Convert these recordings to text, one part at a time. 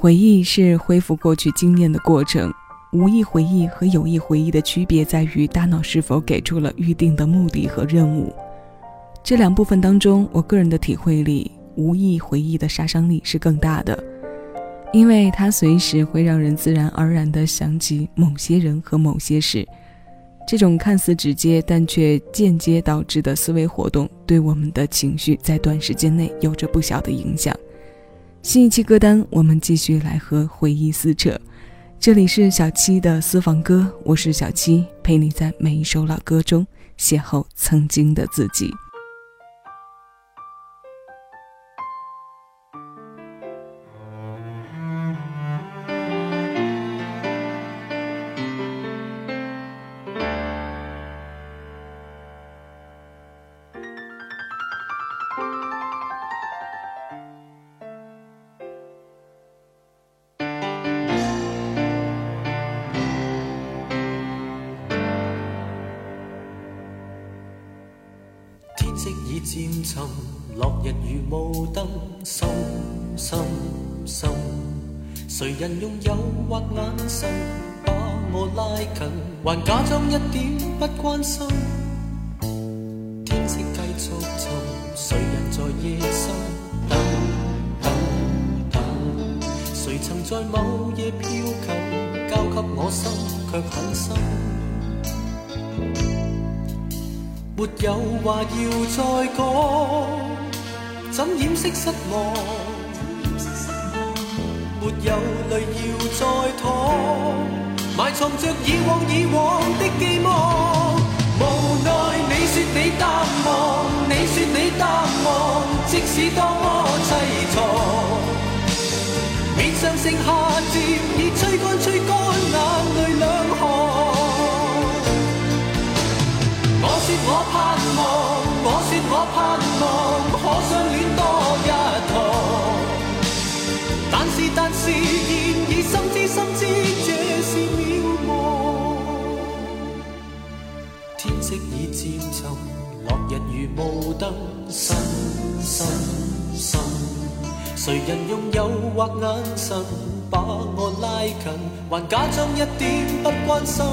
回忆是恢复过去经验的过程。无意回忆和有意回忆的区别在于，大脑是否给出了预定的目的和任务。这两部分当中，我个人的体会里，无意回忆的杀伤力是更大的，因为它随时会让人自然而然地想起某些人和某些事。这种看似直接但却间接导致的思维活动，对我们的情绪在短时间内有着不小的影响。新一期歌单，我们继续来和回忆撕扯。这里是小七的私房歌，我是小七，陪你在每一首老歌中邂逅曾经的自己。用诱惑眼神把我拉近，还假装一点不关心。天色继续沉，谁人在夜深等等等？谁曾在某夜飘近，交给我心，却很深。没有话要再讲，怎掩饰失望？没有泪要再淌，埋藏着以往以往的寄望。无奈你说你淡忘，你说你淡忘，即使多么凄怆，面上剩下渐已吹干吹干如雾灯，深深深。谁人用诱惑眼神把我拉近，还假装一点不关心。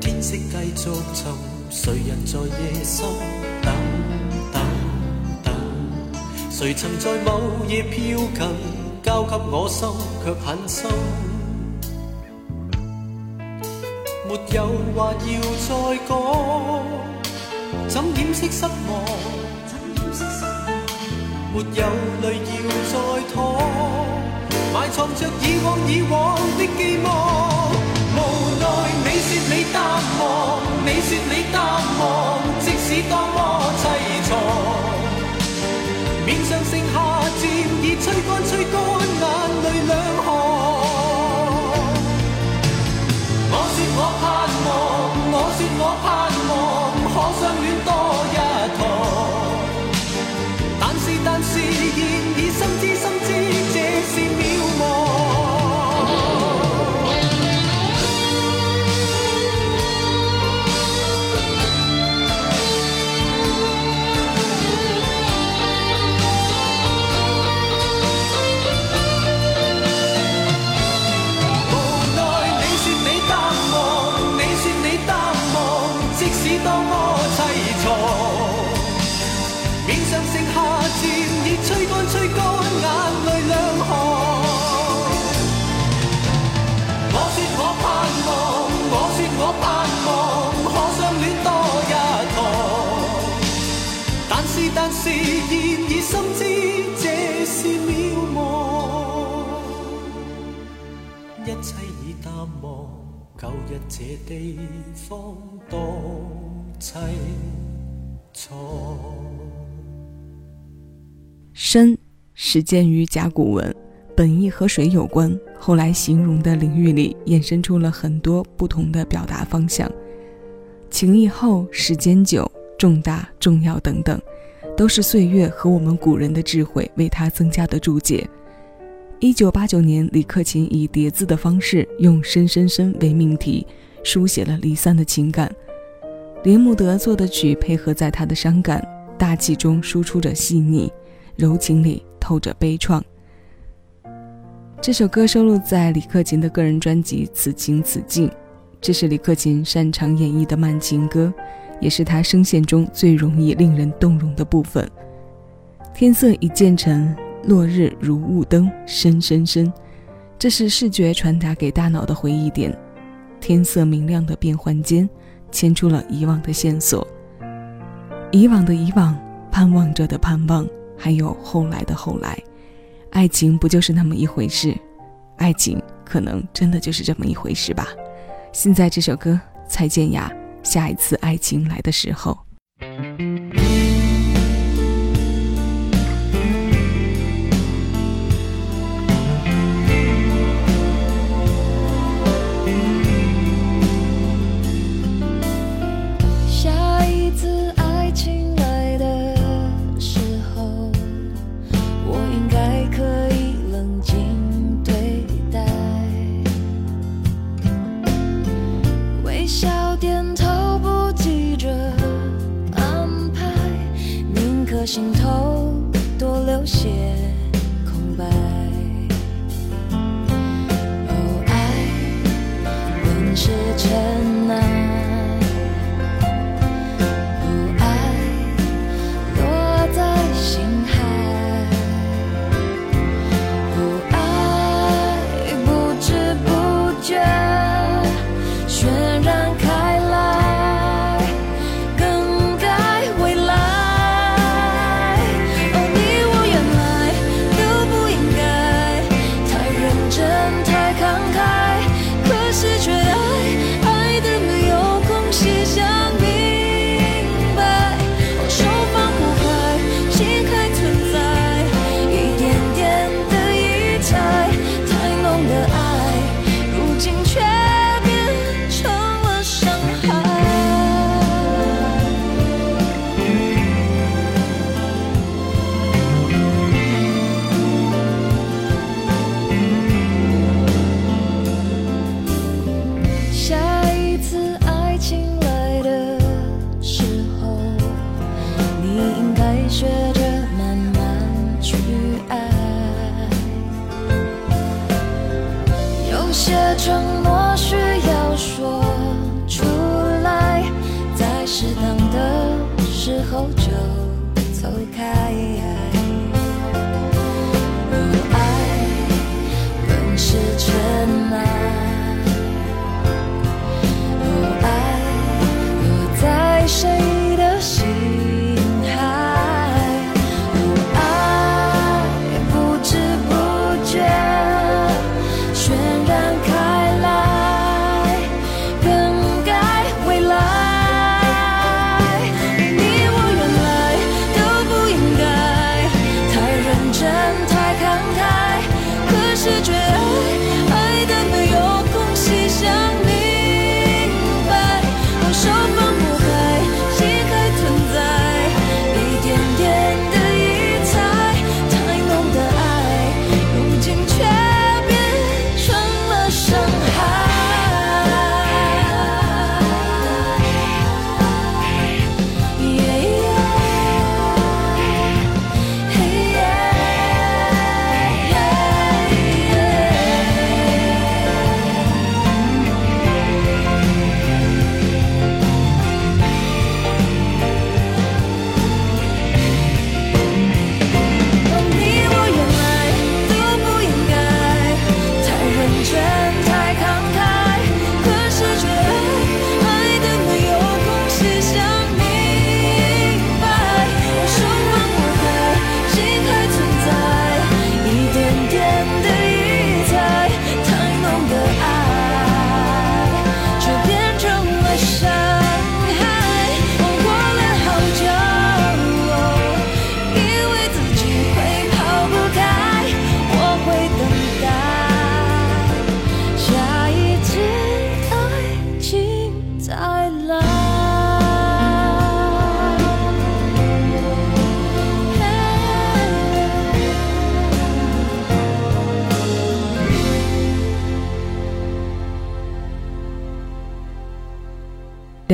天色继续沉，谁人在夜深等等等？谁曾在某夜飘近，交给我心，却很深。没有话要再讲，怎掩饰失望？没有泪要再淌，埋藏着以往以往的寄望。无奈你说你淡忘，你说你淡忘，即使多么凄怆，面上剩下即使多么凄怆，面上剩下渐已吹干吹干眼泪两行。我说我盼望，我说我盼望，可相恋多一趟。但是但是，现已深知这是渺茫，一切已淡忘，旧日这地方。多凄深始建于甲骨文，本意和水有关，后来形容的领域里衍生出了很多不同的表达方向。情意厚，时间久，重大重要等等，都是岁月和我们古人的智慧为它增加的注解。一九八九年，李克勤以叠字的方式，用“深深深”为命题，书写了离散的情感。林木德做的曲，配合在他的伤感大气中输出着细腻，柔情里透着悲怆。这首歌收录在李克勤的个人专辑《此情此境》，这是李克勤擅长演绎的慢情歌，也是他声线中最容易令人动容的部分。天色已渐沉，落日如雾灯，深深深，这是视觉传达给大脑的回忆点。天色明亮的变幻间，牵出了以往的线索，以往的以往，盼望着的盼望，还有后来的后来。爱情不就是那么一回事？爱情可能真的就是这么一回事吧。现在这首歌，蔡健雅，下一次爱情来的时候。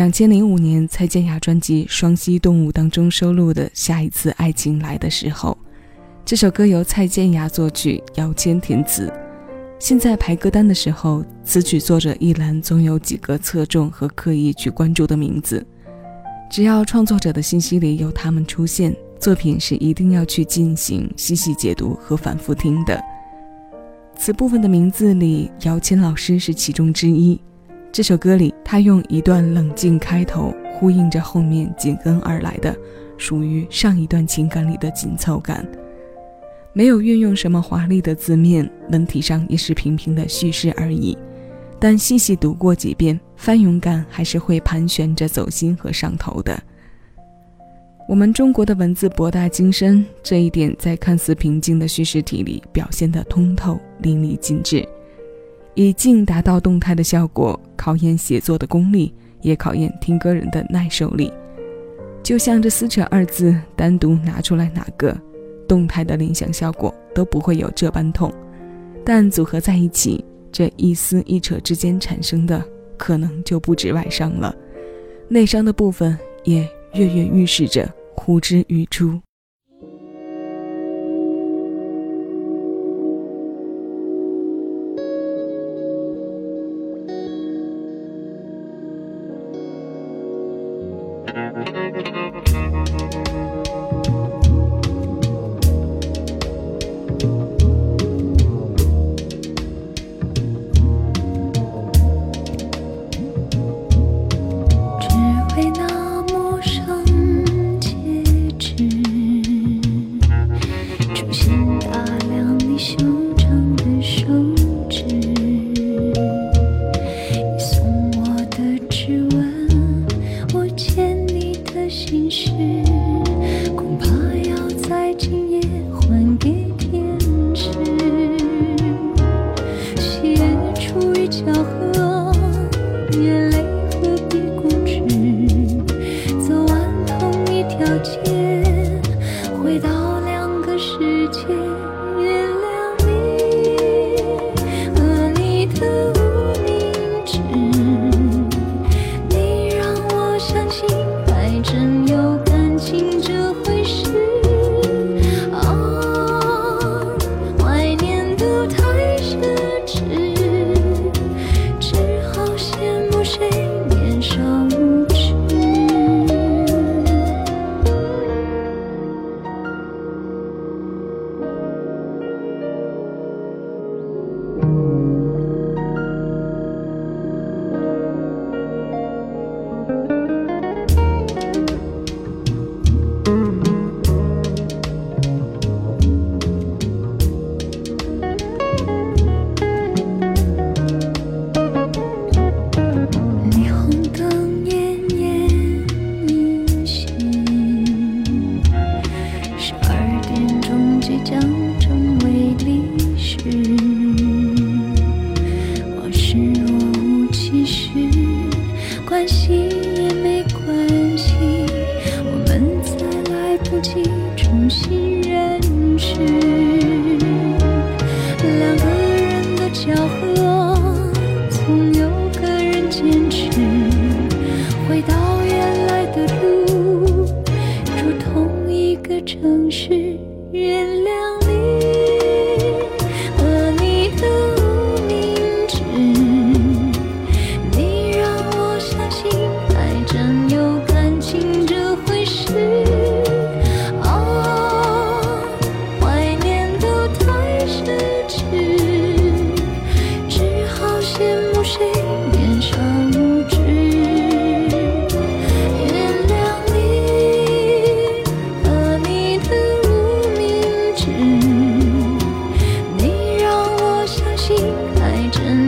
两千零五年，蔡健雅专辑《双栖动物》当中收录的《下一次爱情来的时候》，这首歌由蔡健雅作曲，姚谦填词。现在排歌单的时候，词曲作者一栏总有几个侧重和刻意去关注的名字。只要创作者的信息里有他们出现，作品是一定要去进行细细解读和反复听的。此部分的名字里，姚谦老师是其中之一。这首歌里，他用一段冷静开头，呼应着后面紧跟而来的，属于上一段情感里的紧凑感。没有运用什么华丽的字面，文体上也是平平的叙事而已。但细细读过几遍，翻涌感还是会盘旋着走心和上头的。我们中国的文字博大精深，这一点在看似平静的叙事体里表现得通透淋漓尽致。以静达到动态的效果，考验写作的功力，也考验听歌人的耐受力。就像这“撕扯”二字，单独拿出来哪个？动态的联想效果都不会有这般痛，但组合在一起，这一撕一扯之间产生的可能就不止外伤了，内伤的部分也跃跃欲试着呼之欲出。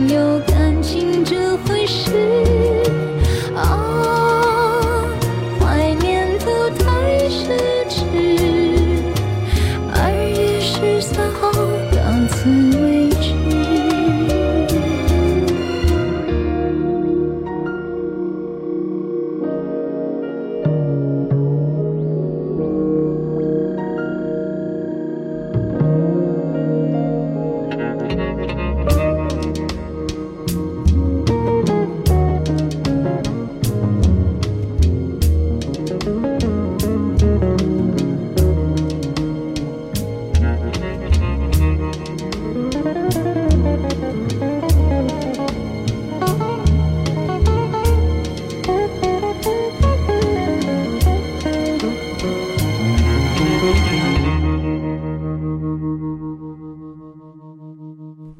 有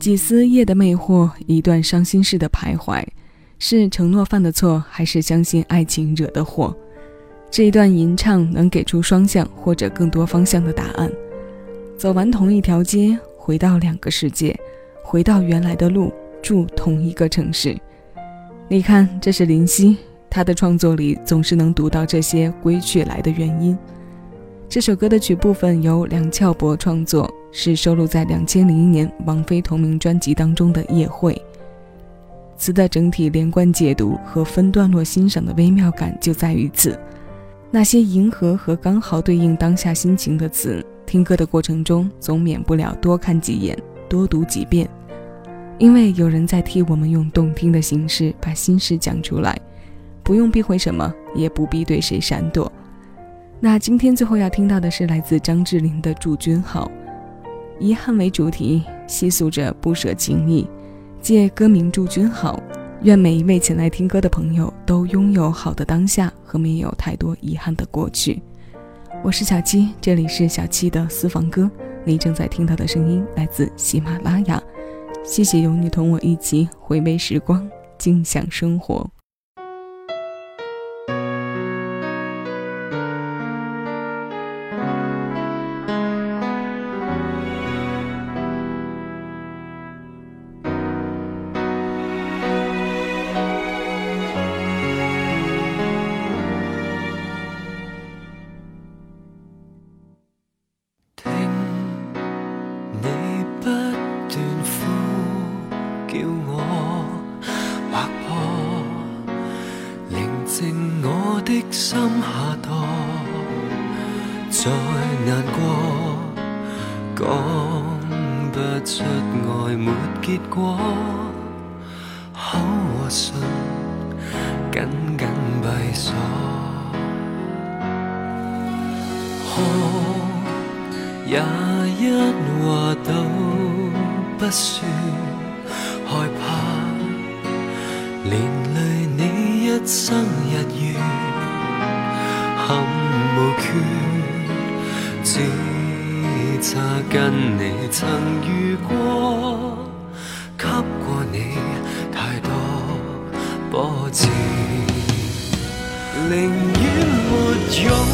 几丝夜的魅惑，一段伤心事的徘徊，是承诺犯的错，还是相信爱情惹的祸？这一段吟唱能给出双向或者更多方向的答案。走完同一条街，回到两个世界，回到原来的路，住同一个城市。你看，这是林夕，他的创作里总是能读到这些归去来的原因。这首歌的曲部分由梁翘柏创作，是收录在两千零一年王菲同名专辑当中的《夜会》。词的整体连贯解读和分段落欣赏的微妙感就在于此。那些迎合和刚好对应当下心情的词，听歌的过程中总免不了多看几眼，多读几遍。因为有人在替我们用动听的形式把心事讲出来，不用避讳什么，也不必对谁闪躲。那今天最后要听到的是来自张智霖的《祝君好》，遗憾为主题，细诉着不舍情谊，借歌名《祝君好》，愿每一位前来听歌的朋友都拥有好的当下和没有太多遗憾的过去。我是小七，这里是小七的私房歌，你正在听到的声音来自喜马拉雅。谢谢有你同我一起回味时光，静享生活。心下堕，再难过，讲不出爱没结果，口和唇紧紧闭锁，哭也一话都不说，害怕连累你一生日月。憾无缺，只差跟你曾遇过，给过你太多波折，宁愿没拥。